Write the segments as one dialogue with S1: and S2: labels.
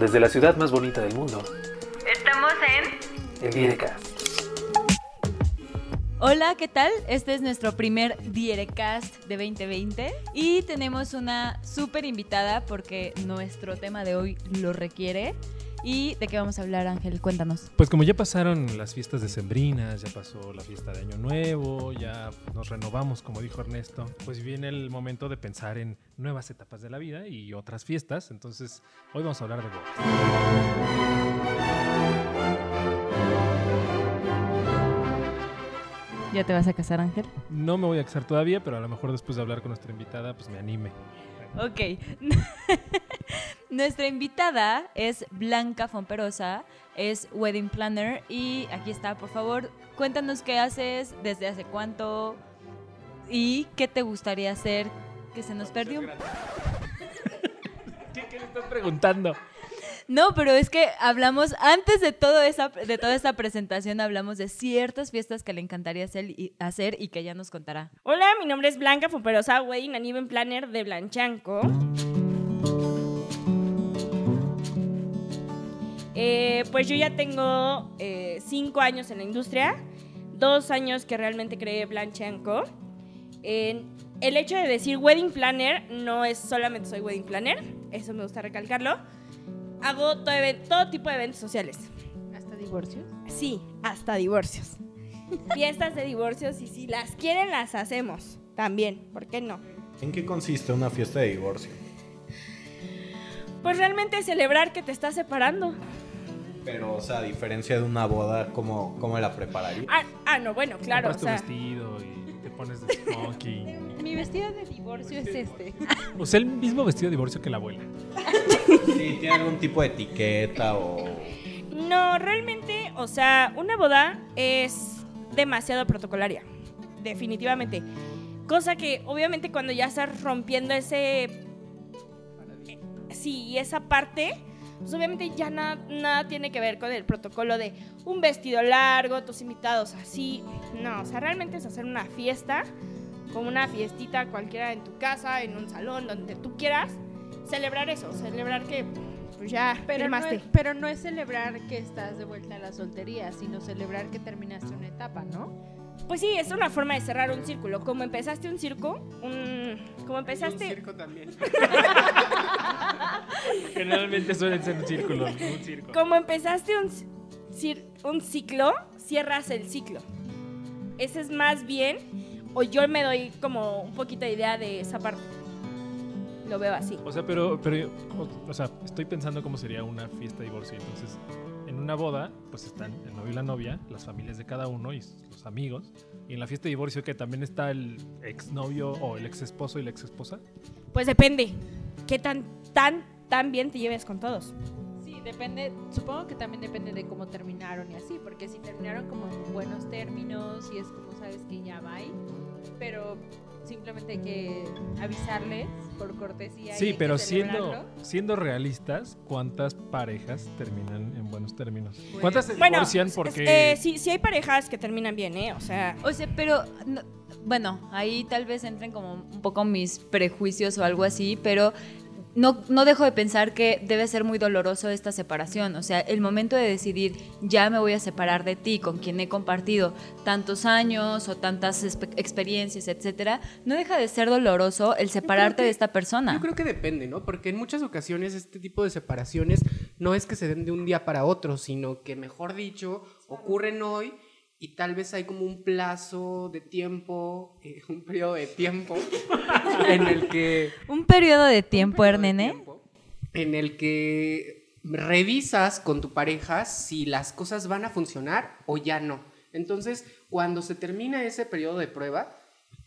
S1: Desde la ciudad más bonita del mundo,
S2: Estamos en
S1: el Direcast.
S3: Hola, ¿qué tal? Este es nuestro primer Dierecast de 2020 y tenemos una súper invitada porque nuestro tema de hoy lo requiere. ¿Y de qué vamos a hablar, Ángel? Cuéntanos.
S4: Pues como ya pasaron las fiestas decembrinas, ya pasó la fiesta de Año Nuevo, ya nos renovamos, como dijo Ernesto, pues viene el momento de pensar en nuevas etapas de la vida y otras fiestas. Entonces, hoy vamos a hablar de bodas.
S3: ¿Ya te vas a casar, Ángel?
S4: No me voy a casar todavía, pero a lo mejor después de hablar con nuestra invitada, pues me anime.
S3: Ok. Nuestra invitada es Blanca Fomperosa, es wedding planner y aquí está, por favor, cuéntanos qué haces, desde hace cuánto y qué te gustaría hacer que se nos perdió.
S4: ¿Qué, qué le estás preguntando?
S3: No, pero es que hablamos, antes de, todo esa, de toda esta presentación, hablamos de ciertas fiestas que le encantaría hacer y, que ella nos contará.
S2: Hola, mi nombre es Blanca Fumperosa, Wedding and Event Planner de Blanchanco. Eh, pues yo ya tengo eh, cinco años en la industria, dos años que realmente creé Blanchanco. En- el hecho de decir wedding planner no es solamente soy wedding planner, eso me gusta recalcarlo. Hago todo, tipo de eventos sociales.
S5: ¿Hasta divorcios?
S2: Sí, hasta divorcios. Fiestas de divorcios y si las quieren las hacemos también, ¿por qué no?
S6: ¿En qué consiste una fiesta de divorcio?
S2: Pues realmente celebrar que te estás separando.
S6: Pero, o sea, a diferencia de una boda, ¿cómo, cómo la prepararía?
S2: Ah, ah, no, bueno, claro, o
S4: tu
S2: sea,
S4: vestido y pones de smoking.
S5: Mi vestido de divorcio es este.
S4: O sea, el mismo vestido de divorcio que la abuela.
S6: Sí, ¿tiene algún tipo de etiqueta o...?
S2: no, realmente, o sea, una boda es demasiado protocolaria, definitivamente. Cosa que obviamente cuando ya estás rompiendo ese... eh, Sí, esa parte, pues obviamente ya na- nada tiene que ver con el protocolo de un vestido largo, tus invitados así. No, o sea, realmente es hacer una fiesta, como una fiestita cualquiera en tu casa, en un salón, donde tú quieras. Celebrar eso, celebrar que pues ya
S5: Pero no, es, pero no es celebrar que estás de vuelta a la soltería, sino celebrar que terminaste una etapa, ¿no?
S2: Pues sí, es una forma de cerrar un círculo. Como empezaste un circo, un... como empezaste...
S5: también.
S4: Generalmente suelen ser un círculo, un circo.
S2: Como empezaste un, un ciclo, cierras el ciclo. Ese es más bien, o yo me doy como un poquito de idea de esa parte. Lo veo así.
S4: O sea, pero, pero o, o sea, estoy pensando cómo sería una fiesta de divorcio. Entonces, en una boda, pues están el novio y la novia, las familias de cada uno y los amigos. Y en la fiesta de divorcio, que también está el exnovio o el ex esposo y la ex esposa.
S2: Pues depende. ¿Qué tan, tan, tan bien te lleves con todos?
S5: Sí, depende, supongo que también depende de cómo terminaron y así, porque si terminaron como en buenos términos y es como sabes que ya va ahí, pero simplemente hay que avisarles por cortesía. y
S4: Sí, pero siendo, siendo realistas, ¿cuántas parejas terminan en buenos términos? ¿Cuántas se
S2: Bueno,
S4: divorcian porque...
S2: eh, sí, sí hay parejas que terminan bien, ¿eh? O sea,
S3: O sea, pero no- bueno, ahí tal vez entren como un poco mis prejuicios o algo así, pero no, no dejo de pensar que debe ser muy doloroso esta separación. O sea, el momento de decidir, ya me voy a separar de ti, con quien he compartido tantos años o tantas experiencias, etcétera, no deja de ser doloroso el separarte
S7: que-
S3: de esta persona.
S7: Yo creo que depende, ¿no? Porque en muchas ocasiones este tipo de separaciones no es que se den de un día para otro, sino que, mejor dicho, ocurren hoy y tal vez hay como un plazo de tiempo, eh, un periodo de tiempo en el que...
S3: Un periodo de tiempo,
S7: de En el que revisas con tu pareja si las cosas van a funcionar o ya no. Entonces, cuando se termina ese periodo de prueba,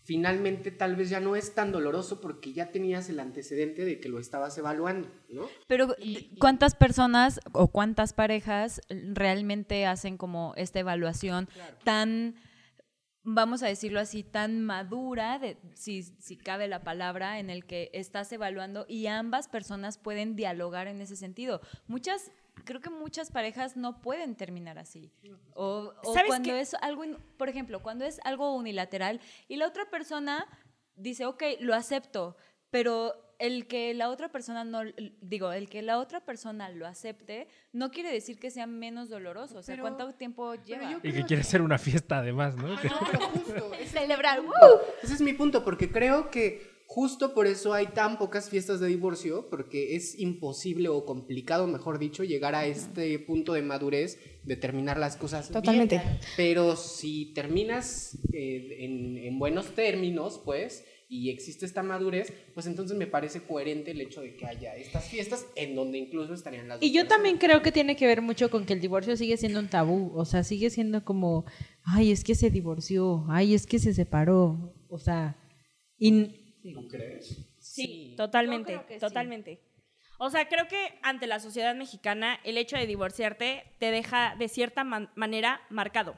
S7: finalmente tal vez ya no es tan doloroso porque ya tenías el antecedente de que lo estabas evaluando, ¿no?
S3: Pero
S7: Y-
S3: ¿cuántas personas o cuántas parejas realmente hacen como esta evaluación tan, vamos a decirlo así, tan madura, de, si, si cabe la palabra, en el que estás evaluando y ambas personas pueden dialogar en ese sentido? Muchas... Creo que muchas parejas no pueden terminar así. O, o
S2: ¿Sabes
S3: cuando
S2: qué?
S3: es algo, por ejemplo, cuando es algo unilateral y la otra persona dice, ok, lo acepto, pero el que la otra persona no, digo, el que la otra persona lo acepte, no quiere decir que sea menos doloroso. O sea,
S7: Pero-
S3: ¿cuánto tiempo lleva?
S7: yo
S4: Y que quiere hacer una fiesta además, ¿no?
S7: No, pero justo,
S3: Celebrar.
S7: Ese es mi punto, porque creo que justo por eso hay tan pocas fiestas de divorcio, porque es imposible o complicado, mejor dicho, llegar a este punto de madurez de terminar las cosas. bien.
S2: Totalmente.
S7: Pero si terminas eh, en, en buenos términos, pues, y existe esta madurez, pues entonces me parece coherente el hecho de que haya estas fiestas en donde incluso estarían las
S5: Y yo
S7: personas.
S5: también creo que tiene que ver mucho con que el divorcio sigue siendo un tabú, o sea, sigue siendo como, ay, es que se divorció, ay, es que se separó, o sea, y
S7: ¿Tú crees?
S2: Sí, totalmente,
S5: sí.
S2: totalmente. O sea, creo que ante la sociedad mexicana el hecho de divorciarte te deja de cierta man- manera marcado.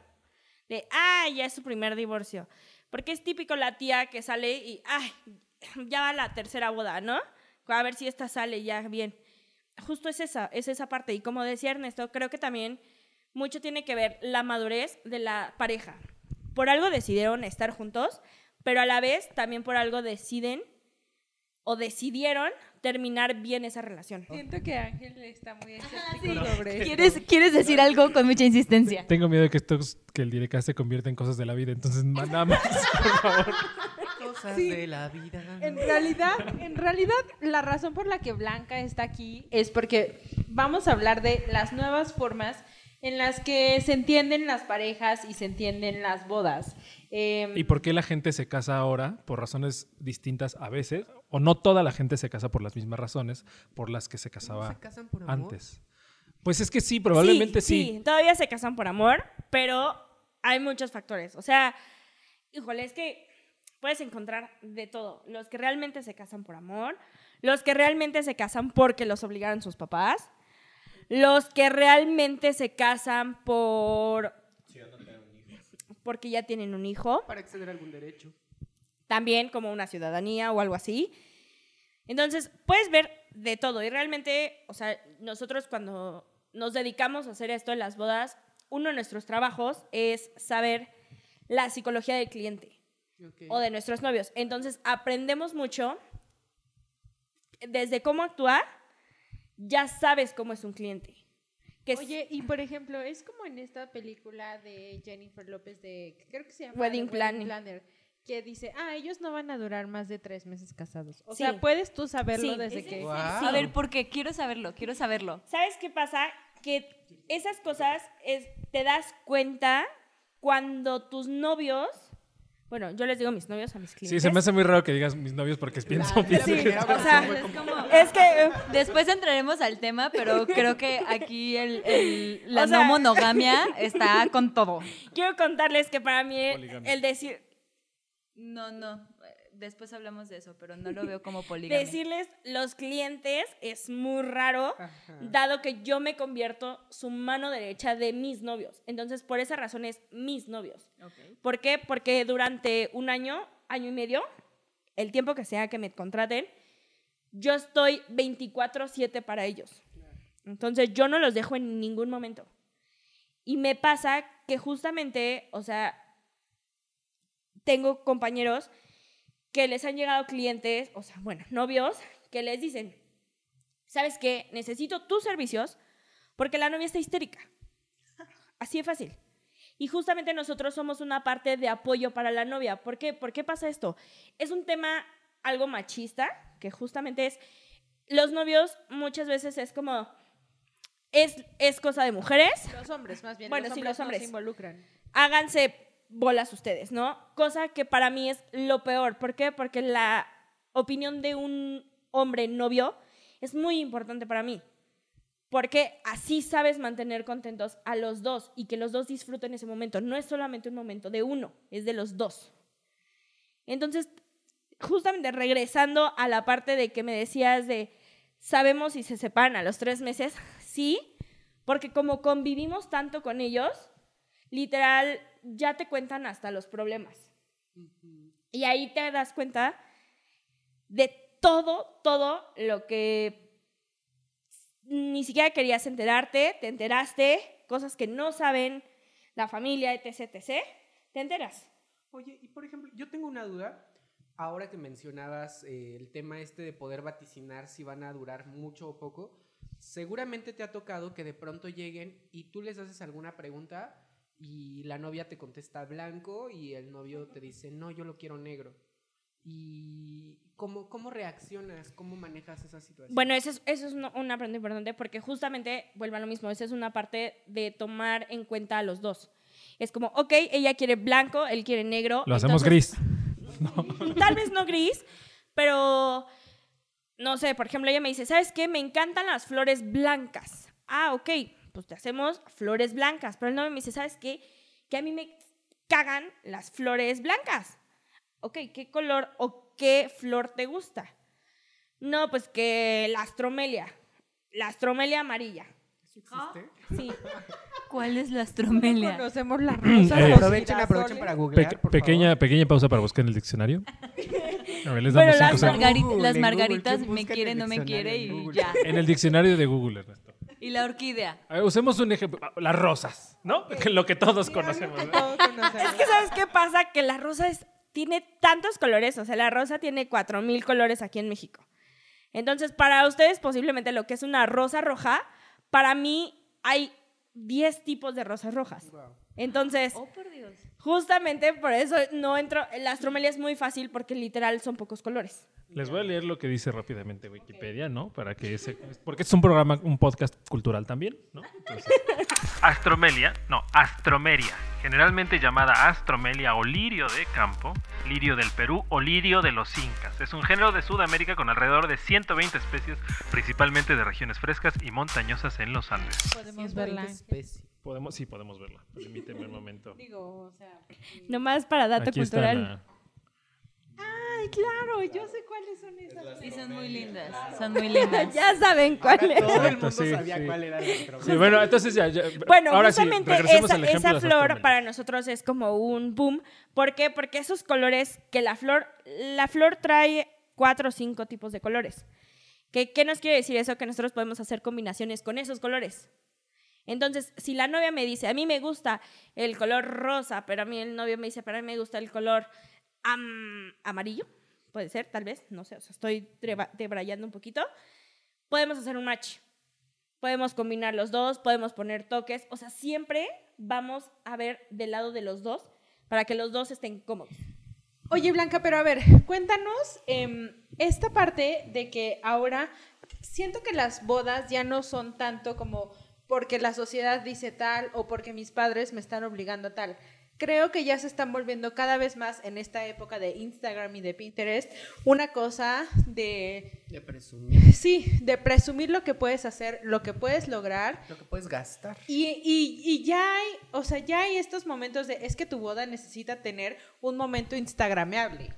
S2: De, ah, ya es su primer divorcio. Porque es típico la tía que sale y, ay, ya va la tercera boda, ¿no? A ver si esta sale ya bien. Justo es esa, es esa parte. Y como decía Ernesto, creo que también mucho tiene que ver la madurez de la pareja. Por algo decidieron estar juntos, pero a la vez también por algo deciden o decidieron terminar bien esa relación.
S5: siento que Ángel está muy escéptico sobre esto.
S3: ¿Quieres, quieres decir algo con mucha insistencia?
S4: Tengo miedo de que esto que el director se convierta en cosas de la vida, entonces nada más, por favor.
S7: Cosas
S5: Sí.
S7: de la vida.
S5: En realidad, en realidad, la razón por la que Blanca está aquí es porque vamos a hablar de las nuevas formas en las que se entienden las parejas y se entienden las bodas. Eh,
S4: ¿Y por qué la gente se casa ahora? Por razones distintas a veces, o no toda la gente se casa por las mismas razones por las que se casaba
S7: se casan por amor?
S4: antes. Pues es que sí, probablemente sí.
S2: Todavía se casan por amor, pero hay muchos factores. O sea, híjole, es que puedes encontrar de todo. Los que realmente se casan por amor, los que realmente se casan porque los obligaron sus papás, los que realmente se casan por porque ya tienen un hijo,
S7: Para acceder a algún derecho.
S2: también como una ciudadanía o algo así. Entonces, puedes ver de todo y realmente, o sea, nosotros cuando nos dedicamos a hacer esto en las bodas, uno de nuestros trabajos es saber la psicología del cliente o de nuestros novios. Entonces, aprendemos mucho desde cómo actuar, ya sabes cómo es un cliente. Que es-
S5: Oye, y por ejemplo, es como en esta película de Jennifer López de, creo que se llama
S2: Wedding Planning.
S5: Planner, que dice, ah, ellos no van a durar más de tres meses casados. O
S2: Sí.
S5: sea, puedes tú saberlo
S2: Sí.
S5: desde
S2: Es
S5: que...
S7: Guau.
S3: A ver, ¿por qué? Quiero saberlo, quiero saberlo.
S2: ¿Sabes qué pasa? Que esas cosas es, te das cuenta cuando tus novios, bueno, yo les digo mis novios a mis
S4: Sí,
S2: clientes.
S4: se me hace muy raro que digas mis novios porque pienso, que-
S2: o sea,
S7: fue
S3: Es
S7: como-
S2: Es que
S3: Después entraremos al tema, pero creo que aquí el, el- la
S2: O sea-
S3: no monogamia está con todo.
S2: quiero contarles que para mí
S4: Poligamia.
S2: el decir,
S3: No, no. Después hablamos de eso, pero no lo veo como poligamia.
S2: decirles los clientes es muy raro,
S7: Ajá.
S2: dado que yo me convierto su mano derecha de mis novios. Entonces, por esa razón es mis novios.
S3: Ok.
S2: ¿Por qué? Porque durante un año, año y medio, el tiempo que sea que me contraten, yo estoy 24/7 para ellos. Entonces yo no los dejo en ningún momento. Y me pasa que justamente, o sea, tengo compañeros que les han llegado clientes, o sea, bueno, novios, que les dicen, ¿sabes qué? Necesito tus servicios porque la novia está histérica. Así de fácil. Y justamente nosotros somos una parte de apoyo para la novia. ¿Por qué? ¿Por qué pasa esto? Es un tema algo machista, que justamente es, los novios muchas veces es como, es, es cosa de mujeres,
S5: Los hombres, más bien.
S2: Bueno,
S5: los
S2: sí,
S5: hombres
S2: los
S5: no
S2: hombres.
S5: se involucran.
S2: háganse bolas ustedes, ¿no? Cosa que para mí es lo peor. ¿Por qué? Porque la opinión de un hombre novio es muy importante para mí. Porque así sabes mantener contentos a los dos y que los dos disfruten ese momento. No es solamente un momento de uno, es de los dos. Entonces, justamente regresando a la parte de que me decías de, sabemos si se separan a los tres meses, sí, porque como convivimos tanto con ellos, literal, ya te cuentan hasta los problemas. Y ahí te das cuenta de todo, todo lo que ni siquiera querías enterarte, te enteraste, cosas que no saben la familia, etc., etc., te enteras.
S7: Oye, y por ejemplo, yo tengo una duda, ahora que mencionabas eh, el tema este de poder vaticinar si van a durar mucho o poco, seguramente te ha tocado que de pronto lleguen y tú les haces alguna pregunta y la novia te contesta blanco y el novio te dice, no, yo lo quiero negro. ¿Y cómo, cómo reaccionas? ¿Cómo manejas esa situación?
S2: Bueno, eso es, eso es una una pregunta importante porque justamente, vuelvo a lo mismo, esa es una parte de tomar en cuenta a los dos. Es como, ok, ella quiere blanco, él quiere negro.
S4: Lo hacemos
S2: entonces-
S4: gris.
S2: Tal vez no gris, pero no sé, por ejemplo, ella me dice, ¿sabes qué? Me encantan las flores blancas. Ah, ok, pues te hacemos flores blancas. Pero el novio me dice, ¿sabes qué? Que a mí me cagan las flores blancas. Ok, ¿qué color o qué flor te gusta? No, pues que la astromelia. La astromelia amarilla.
S7: ¿Existe?
S2: Sí.
S3: ¿Cuál es la astromelia?
S5: Conocemos la rosa.
S4: Eh,
S5: los
S7: Aprovechen, aprovechen para googlear,
S4: Pe-
S7: por
S4: pequeña,
S7: favor.
S4: pequeña pausa para buscar en el diccionario. A ver, les
S2: Bueno,
S4: damos
S2: las
S4: cinco segundos.
S3: Margari-
S7: Google,
S3: las
S7: Google,
S3: margaritas
S7: ¿quién
S3: me
S7: busca en
S3: quiere,
S7: el
S3: no me quiere y
S7: Google?
S3: ya.
S4: En el diccionario de Google, Ernesto.
S3: Y la orquídea.
S4: A ver, usemos un ejemplo. Las rosas, ¿no? Lo que todos conocemos. ¿no?
S5: Todos conocemos.
S2: Es que ¿sabes qué pasa? Que la rosa es- tiene tantos colores, o sea, la rosa tiene 4000 colores aquí en México. Entonces, para ustedes posiblemente lo que es una rosa roja, para mí hay 10 tipos de rosas rojas. Entonces,
S3: Oh, por Dios.
S2: justamente por eso no entro, la astromelia es muy fácil porque literal son pocos colores.
S4: Les voy a leer lo que dice rápidamente Wikipedia, ¿no? Para que ese, porque es un programa, un podcast cultural también, ¿no? Entonces, astromelia, no, astromeria, generalmente llamada astromelia o lirio de campo, lirio del Perú o lirio de los incas. Es un género de Sudamérica con alrededor de 120 especies, principalmente de regiones frescas y montañosas en los Andes.
S5: Podemos verla.
S4: Podemos, sí, podemos verla. Permíteme un momento.
S5: Digo, o sea.
S2: Nomás para dato
S4: Aquí está
S2: cultural.
S4: la-
S5: Ay, claro, yo sé cuáles son esas.
S3: Sí, son muy lindas. Son muy lindas.
S2: Ya saben cuál
S7: Ahora
S2: es.
S7: todo el mundo
S4: sí,
S7: sabía
S4: sí.
S7: cuál era el otro.
S4: Sí, bueno, entonces ya. ya-
S2: Bueno,
S4: ahora
S2: justamente esa, esa flor para nosotros es como un boom. ¿Por qué? Porque esos colores que la flor, la flor trae cuatro o cinco tipos de colores. ¿Qué, ¿Qué nos quiere decir eso? Que nosotros podemos hacer combinaciones con esos colores. Entonces, si la novia me dice, a mí me gusta el color rosa, pero a mí el novio me dice, pero a mí me gusta el color am- amarillo, puede ser, tal vez, no sé, o estoy debrayando un poquito, podemos hacer un match. Podemos combinar los dos, podemos poner toques, o sea, siempre vamos a ver del lado de los dos para que los dos estén cómodos.
S5: Oye, Blanca, pero a ver, cuéntanos em, esta parte de que ahora siento que las bodas ya no son tanto como porque la sociedad dice tal o porque mis padres me están obligando a tal. Creo que ya se están volviendo cada vez más en esta época de Instagram y de Pinterest una cosa de,
S7: De presumir
S5: sí, de presumir lo que puedes hacer, lo que puedes lograr
S7: lo que puedes gastar.
S5: y, y- y ya hay, o sea, ya hay estos momentos de, es que tu boda necesita tener un momento instagrameable.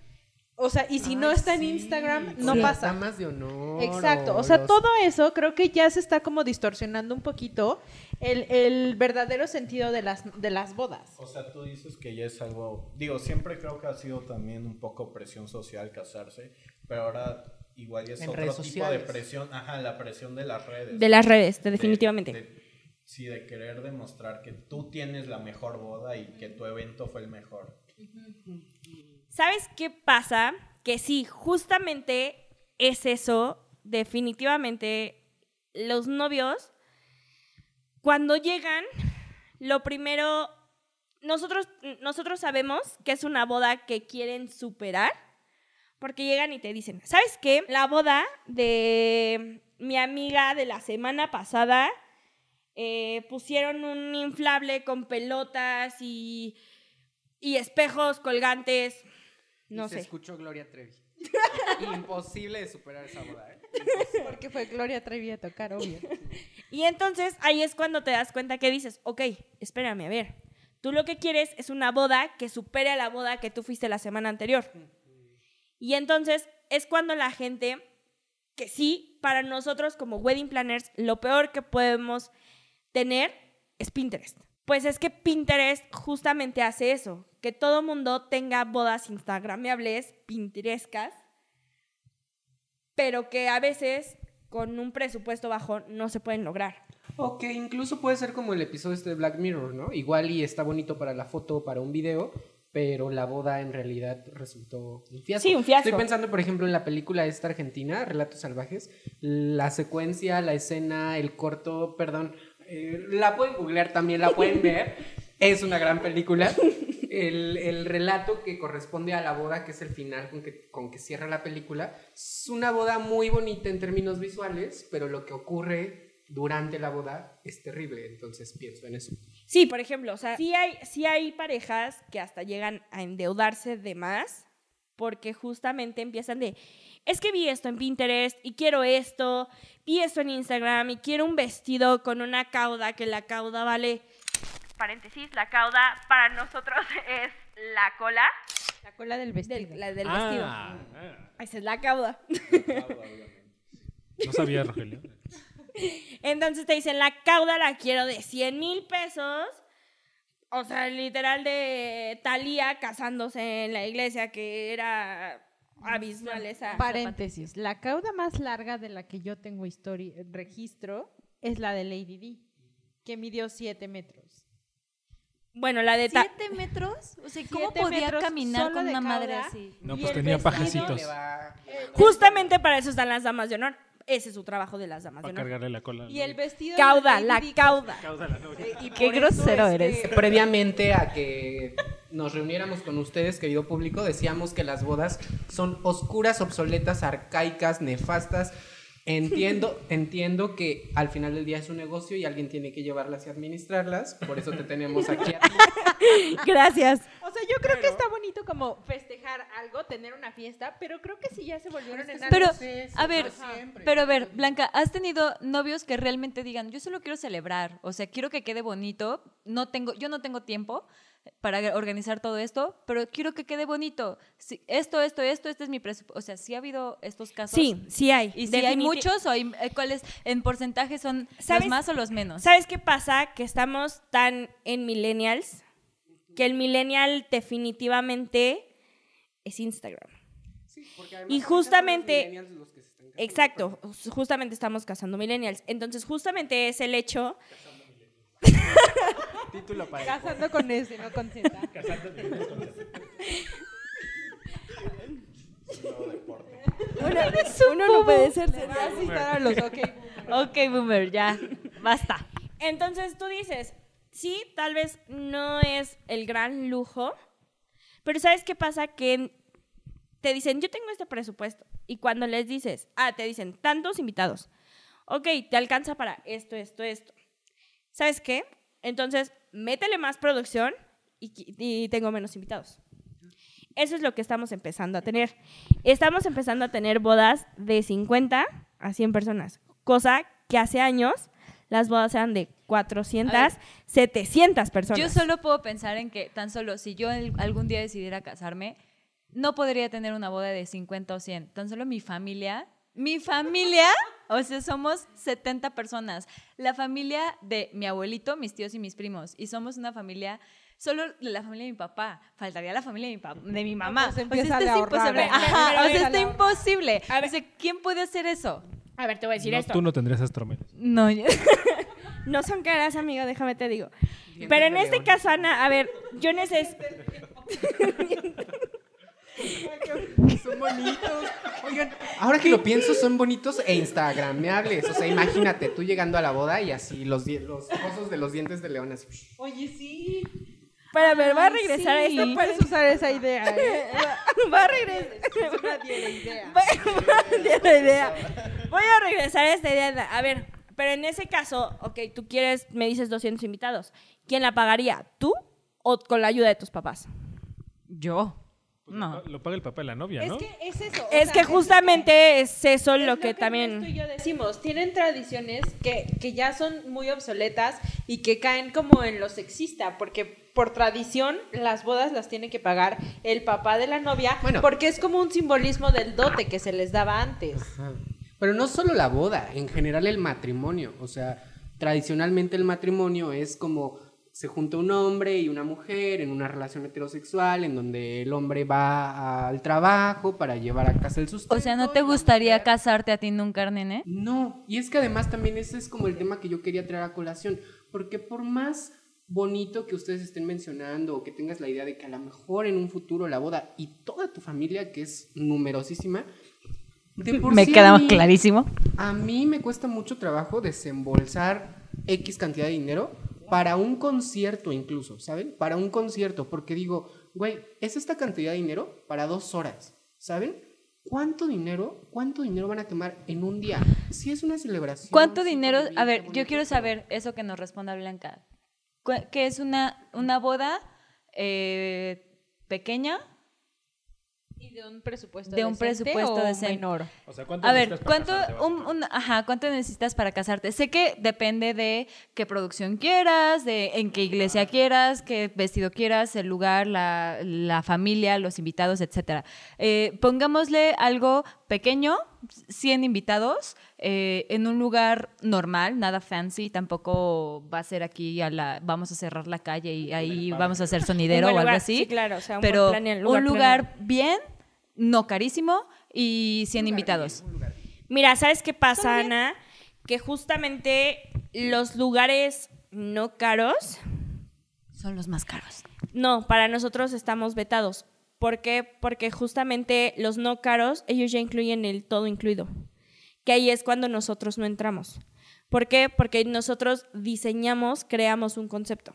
S5: O sea, y si no está en
S7: sí,
S5: Instagram, no
S7: las
S5: pasa.
S7: damas de honor.
S5: Exacto, o sea,
S7: los-
S5: todo eso creo que ya se está como distorsionando un poquito el, el verdadero sentido de las, de las bodas.
S6: O sea, tú dices que ya es algo, digo, siempre creo que ha sido también un poco presión social casarse, pero ahora igual ya es
S7: En
S6: otro tipo de presión, ajá, la presión de las redes.
S2: De las redes,
S6: De-
S2: definitivamente.
S6: de- sí, de querer demostrar que tú tienes la mejor boda y que tu evento fue el mejor.
S2: ¿Sabes qué pasa? Que sí, justamente es eso, definitivamente los novios, cuando llegan, lo primero, nosotros, nosotros sabemos que es una boda que quieren superar, porque llegan y te dicen, ¿sabes qué? La boda de mi amiga de la semana pasada, eh, pusieron un inflable con pelotas y, y espejos colgantes, no
S7: y se
S2: sé.
S7: escuchó Gloria Trevi. Imposible de superar esa boda, ¿eh?
S5: Porque fue Gloria Trevi a tocar, obvio.
S2: Y entonces ahí es cuando te das cuenta que dices, ok, espérame, a ver, tú lo que quieres es una boda que supere a la boda que tú fuiste la semana anterior. Y entonces es cuando la gente, que sí, para nosotros como wedding planners, lo peor que podemos tener es Pinterest. Pues es que Pinterest justamente hace eso, que todo mundo tenga bodas instagrameables, pinterescas, pero que a veces con un presupuesto bajo no se pueden lograr.
S7: O que incluso puede ser como el episodio este de Black Mirror, ¿no? Igual y está bonito para la foto o para un video, pero la boda en realidad resultó un fiasco.
S2: Sí, un fiasco.
S7: Estoy pensando, por ejemplo, en la película esta argentina, Relatos Salvajes, la secuencia, la escena, el corto, perdón, eh, la pueden googlear también, la pueden ver. Es una gran película. El, el relato que corresponde a la boda, que es el final con que, con que cierra la película, es una boda muy bonita en términos visuales, pero lo que ocurre durante la boda es terrible. Entonces pienso en eso.
S2: Sí, por ejemplo, o sea, sí hay, sí hay parejas que hasta llegan a endeudarse de más porque justamente empiezan de, es que vi esto en Pinterest y quiero esto, vi esto en Instagram y quiero un vestido con una cauda que la cauda vale, paréntesis, la cauda para nosotros es la cola
S5: La cola del vestido.
S2: del, la del vestido.
S4: Ah, ah.
S2: Esa es la cauda.
S4: no sabía, Rogelio.
S2: Entonces te dicen, la cauda la quiero de 100 mil pesos. O sea, literal de Talía casándose en la iglesia, que era abismal esa.
S5: Paréntesis. La cauda más larga de la que yo tengo historia, registro es la de Lady D, que midió 7 metros.
S2: Bueno, la de
S3: ¿Siete metros? O sea, ¿cómo podía caminar con una madre así?
S4: No, pues tenía pajecitos
S2: Justamente para eso están las damas de honor. Ese es su trabajo de las damas de honor.
S4: cargarle la cola.
S5: Y el vestido
S2: Cauda,
S5: de
S2: la
S5: Di-
S2: cauda.
S5: Eh, y
S3: Qué grosero
S5: es que-
S3: eres.
S7: Previamente a que nos reuniéramos con ustedes, querido público, decíamos que las bodas son oscuras, obsoletas, arcaicas, nefastas. Entiendo, entiendo que al final del día es un negocio y alguien tiene que llevarlas y administrarlas, por eso te tenemos aquí a ti.
S2: Gracias.
S5: O sea, yo creo que está bonito como festejar algo, tener una fiesta, pero creo que si ya se volvieron en
S3: Pero,
S5: algo-
S3: a ver, pero a ver, Blanca, ¿has tenido novios que realmente digan, yo solo quiero celebrar, o sea, quiero que quede bonito, no tengo, yo no tengo tiempo para organizar todo esto, pero quiero que quede bonito. Sí, esto, esto, esto, este es mi presupuesto. O sea, sí ha habido estos casos.
S2: Sí, sí hay.
S3: Y si hay muchos o hay, eh, cuáles en porcentaje son
S2: ¿Sabes?
S3: los más o los menos.
S2: ¿Sabes qué pasa? Que estamos tan en millennials que el millennial definitivamente es Instagram. Y justamente, exacto, justamente estamos casando millennials. Entonces, justamente es el hecho,
S7: Título para
S5: Casando con ese, no con Z.
S2: uno, uno no puede ser
S5: Así están los ok.
S3: Ok, boomer, ya, basta.
S2: Entonces tú dices, sí, tal vez no es el gran lujo, pero ¿sabes qué pasa? Que te dicen, yo tengo este presupuesto. Y cuando les dices, ah, te dicen, tantos invitados. Ok, te alcanza para esto, esto, esto. ¿Sabes qué? Entonces, métele más producción y, tengo menos invitados. Eso es lo que estamos empezando a tener. Estamos empezando a tener bodas de 50 a 100 personas, cosa que hace años las bodas eran de 400,
S3: A ver.
S2: 700 personas.
S3: Yo solo puedo pensar en que tan solo si yo algún día decidiera casarme, no podría tener una boda de 50 o 100. Tan solo mi familia, mi familia, o sea, somos 70 personas. La familia de mi abuelito, mis tíos y mis primos. Y somos una familia, solo de la familia de mi papá. Faltaría la familia de mi, pa- de mi mamá.
S5: pues
S3: o sea, esto
S5: a
S3: es imposible.
S5: ¿eh?
S3: Ajá, o sea, está
S5: a-
S3: imposible.
S2: A ver.
S3: O sea, ¿quién puede hacer eso?
S2: A ver, te voy a decir
S4: No,
S2: esto.
S4: tú no tendrías.
S3: No, yo-
S2: No son caras, amigo, déjame te digo.
S7: Dientes
S2: Pero en este
S7: león.
S2: caso, Ana, a ver, yo necesito...
S7: Son bonitos. Oigan, ahora que lo pienso, son bonitos e instagrameables. O sea, imagínate tú llegando a la boda y así los, los cosos de los dientes de león así.
S5: Oye, sí.
S2: Pero a ver, voy a regresar a
S3: sí.
S2: esto.
S5: No puedes usar esa idea, ¿eh?
S2: Voy a regresar.
S5: Es una diera idea.
S2: Voy, voy a- la idea. Voy a regresar a esta idea. A ver, pero en ese caso, ok, tú quieres, me dices 200 invitados. ¿Quién la pagaría? ¿Tú o con la ayuda de tus papás?
S3: yo.
S4: Pues
S3: No.
S4: Lo, paga el papá de la novia,
S5: Es
S4: ¿no?
S5: que es eso. o
S2: Es
S5: sea,
S2: que justamente es eso
S5: es
S2: lo que
S5: Ernesto y
S2: también...
S5: yo decimos, tienen tradiciones que, que ya son muy obsoletas y que caen como en lo sexista, porque por tradición las bodas las tiene que pagar el papá de la novia,
S7: Bueno.
S5: porque es como un simbolismo del dote que se les daba antes.
S7: Ajá. Pero no solo la boda, en general el matrimonio. O sea, tradicionalmente el matrimonio es como se junta un hombre y una mujer en una relación heterosexual en donde el hombre va al trabajo para llevar a casa el sustento.
S3: O sea, ¿no te gustaría casarte a ti nunca, nene?
S7: No, y es que además también ese es como el tema que yo quería traer a colación, porque por más bonito que ustedes estén mencionando o que tengas la idea de que a lo mejor en un futuro la boda y toda tu familia, que es numerosísima, de por
S3: Me
S7: sí
S3: queda
S7: mí-
S3: clarísimo.
S7: A mí me cuesta mucho trabajo desembolsar X cantidad de dinero para un concierto incluso, ¿saben? Para un concierto, porque digo, güey, es esta cantidad de dinero para dos horas, ¿saben? ¿Cuánto dinero, cuánto dinero van a quemar en un día? Si es una celebración.
S3: ¿Cuánto dinero? A ver, yo quiero saber eso que nos responda Blanca. ¿Qué es una, una boda eh, pequeña?
S5: ¿Y de un presupuesto
S3: De un
S5: decente
S3: presupuesto
S5: o
S3: decente.
S5: menor?
S4: O sea, ¿cuánto
S3: A ver,
S4: para
S3: ¿cuánto, un- un- ajá, ¿cuánto necesitas para casarte? Sé que depende de qué producción quieras, de en qué iglesia quieras, qué vestido quieras, el lugar, la, la familia, los invitados, etcétera. Eh, pongámosle algo pequeño, 100 invitados, eh, en un lugar normal, nada fancy, tampoco va a ser aquí a la, vamos a cerrar la calle y ahí vamos a hacer sonidero o algo
S2: lugar,
S3: así.
S2: sí, claro, o sea, un
S3: pero un
S2: lugar
S3: lugar bien, no carísimo y 100 invitados.
S2: Mira, ¿sabes qué pasa, Ana? Que justamente los lugares no caros,
S3: Son los más caros.
S2: no, para nosotros estamos vetados. ¿Por qué? Porque justamente los no caros, ellos ya incluyen el todo incluido. Que ahí es cuando nosotros no entramos. ¿Por qué? Porque nosotros diseñamos, creamos un concepto.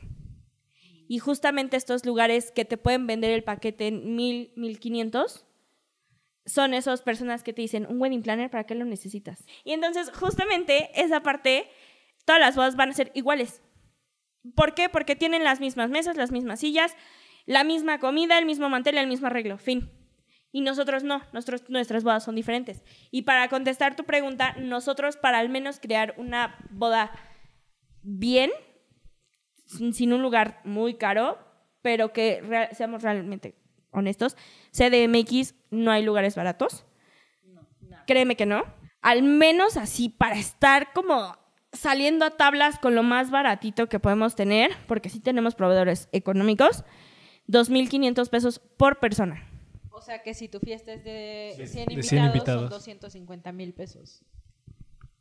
S2: Y justamente estos lugares que te pueden vender el paquete en mil, mil quinientos, son esas personas que te dicen, un wedding planner, ¿para qué lo necesitas? Y entonces, justamente, esa parte, todas las bodas van a ser iguales. ¿Por qué? Porque tienen las mismas mesas, las mismas sillas, la misma comida, el mismo mantel, el mismo arreglo, fin. Y nosotros no, nosotros, nuestras bodas son diferentes. Y para contestar tu pregunta, nosotros para al menos crear una boda bien, sin, sin un lugar muy caro, pero que rea- seamos realmente honestos, CDMX no hay lugares baratos. Créeme que no. Al menos así para estar como saliendo a tablas con lo más baratito que podemos tener, porque sí tenemos proveedores económicos, 2.500 pesos por persona.
S5: O sea que si tu fiesta es de 100
S4: de
S5: invitados,
S4: 100
S5: son
S4: invitados.
S5: 250 mil pesos.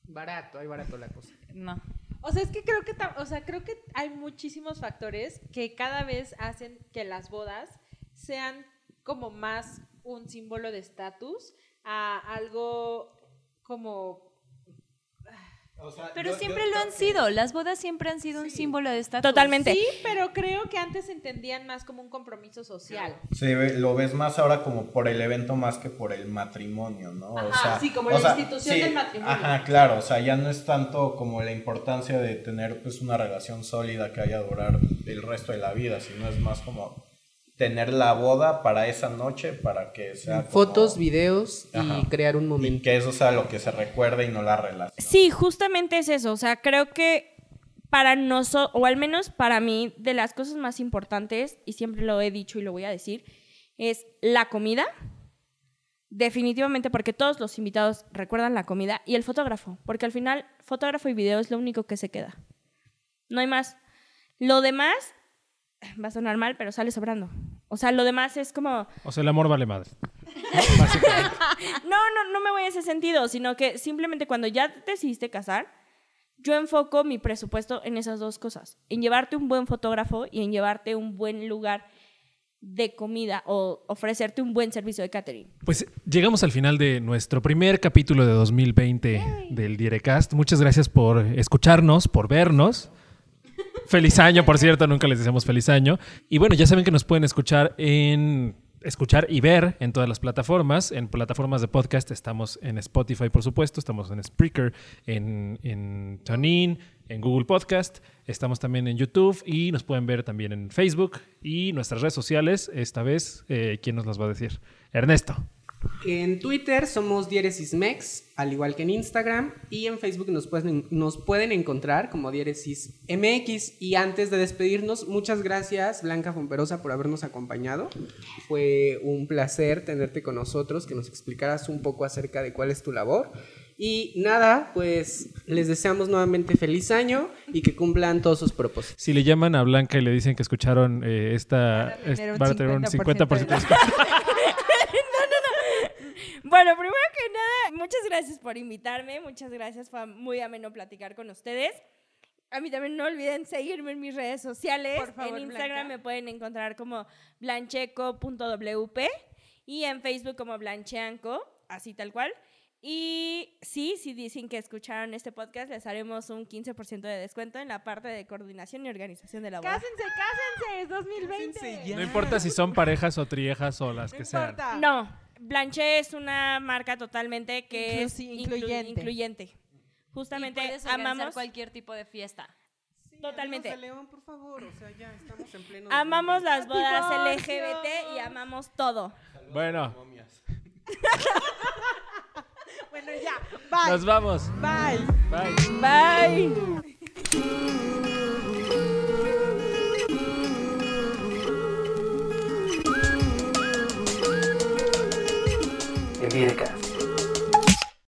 S7: Barato, hay barato la cosa.
S3: No.
S5: O sea, es que creo que, o sea, creo que hay muchísimos factores que cada vez hacen que las bodas sean como más un símbolo de estatus a algo como
S3: Pero siempre lo han sido. Las bodas siempre han sido un símbolo de estatus.
S2: Totalmente.
S5: Sí, pero creo que antes se entendían más como un compromiso social.
S6: Ve- lo ves más ahora como por el evento más que por el matrimonio, ¿no?
S5: Ajá, sí, como
S6: o
S5: la
S6: sea,
S5: institución del matrimonio.
S6: Ajá, claro, o sea, ya no es tanto como la importancia de tener pues una relación sólida que vaya a durar el resto de la vida, sino es más como tener la boda para esa noche, para que sea... como-
S7: Fotos, videos y crear un
S6: Y
S7: momento.
S6: que eso sea lo que se recuerde y no la relación.
S2: Sí, justamente es eso. O sea, creo que para nosotros, o al menos para mí, de las cosas más importantes, y siempre lo he dicho y lo voy a decir, es la comida. Definitivamente porque todos los invitados recuerdan la comida y el fotógrafo, porque al final fotógrafo y video es lo único que se queda. No hay más. Lo demás va a sonar mal, pero sale sobrando. O sea, lo demás es como
S4: O sea, el amor vale madre.
S2: No, no, no me voy a ese sentido, sino que simplemente cuando ya te decidiste casar, yo enfoco mi presupuesto en esas dos cosas, en llevarte un buen fotógrafo y en llevarte un buen lugar de comida o ofrecerte un buen servicio de catering.
S4: Pues llegamos al final de nuestro primer capítulo de 2020 del Direcast. Muchas gracias por escucharnos, por vernos. Feliz año, por cierto, nunca les deseamos feliz año. Y bueno, ya saben que nos pueden escuchar en escuchar y ver en todas las plataformas. En plataformas de podcast estamos en Spotify, por supuesto, estamos en Spreaker, en, en TuneIn, en Google Podcast, estamos también en YouTube y nos pueden ver también en Facebook y nuestras redes sociales. Esta vez, eh, ¿quién nos las va a decir? Ernesto.
S7: En Twitter somos DiéresisMex, al igual que en Instagram. Y en Facebook nos pueden, nos pueden encontrar como DieresisMX. Y antes de despedirnos, muchas gracias, Blanca Fomperosa, por habernos acompañado. Fue un placer tenerte con nosotros, que nos explicaras un poco acerca de cuál es tu labor. Y nada, pues les deseamos nuevamente feliz año y que cumplan todos sus propósitos.
S4: Si le llaman a Blanca y le dicen que escucharon eh, esta,
S5: Van a tener un
S4: van a tener un
S5: 50%
S4: 50% de
S5: de
S4: descuento.
S2: Bueno, primero que nada, muchas gracias por invitarme, muchas gracias, fue muy ameno platicar con ustedes. A mí también no olviden seguirme en mis redes sociales.
S5: Por favor,
S2: en Instagram
S5: Blanca.
S2: me pueden encontrar como blancheco.wp y en Facebook como blancheanco, así tal cual. Y sí, si dicen que escucharon este podcast, les haremos un 15% de descuento en la parte de coordinación y organización de la boda.
S5: Cásense, cásense, es 2020.
S8: Cásense.
S4: No importa si son parejas o triejas o las
S5: No
S4: que sean.
S5: importa.
S2: No, Blanche es una marca totalmente que es inclu-
S5: incluyente.
S2: incluyente.
S3: Y
S2: Justamente amamos,
S3: cualquier tipo de fiesta.
S8: Sí,
S2: Totalmente.
S8: amigos de León, por favor. O sea, ya estamos en pleno.
S2: amamos
S8: 2020.
S2: las bodas. LGBT y amamos todo.
S4: Bueno.
S5: Bueno, ya. Bye.
S4: nos vamos.
S5: Bye.
S4: Bye.
S2: Bye. aquí de.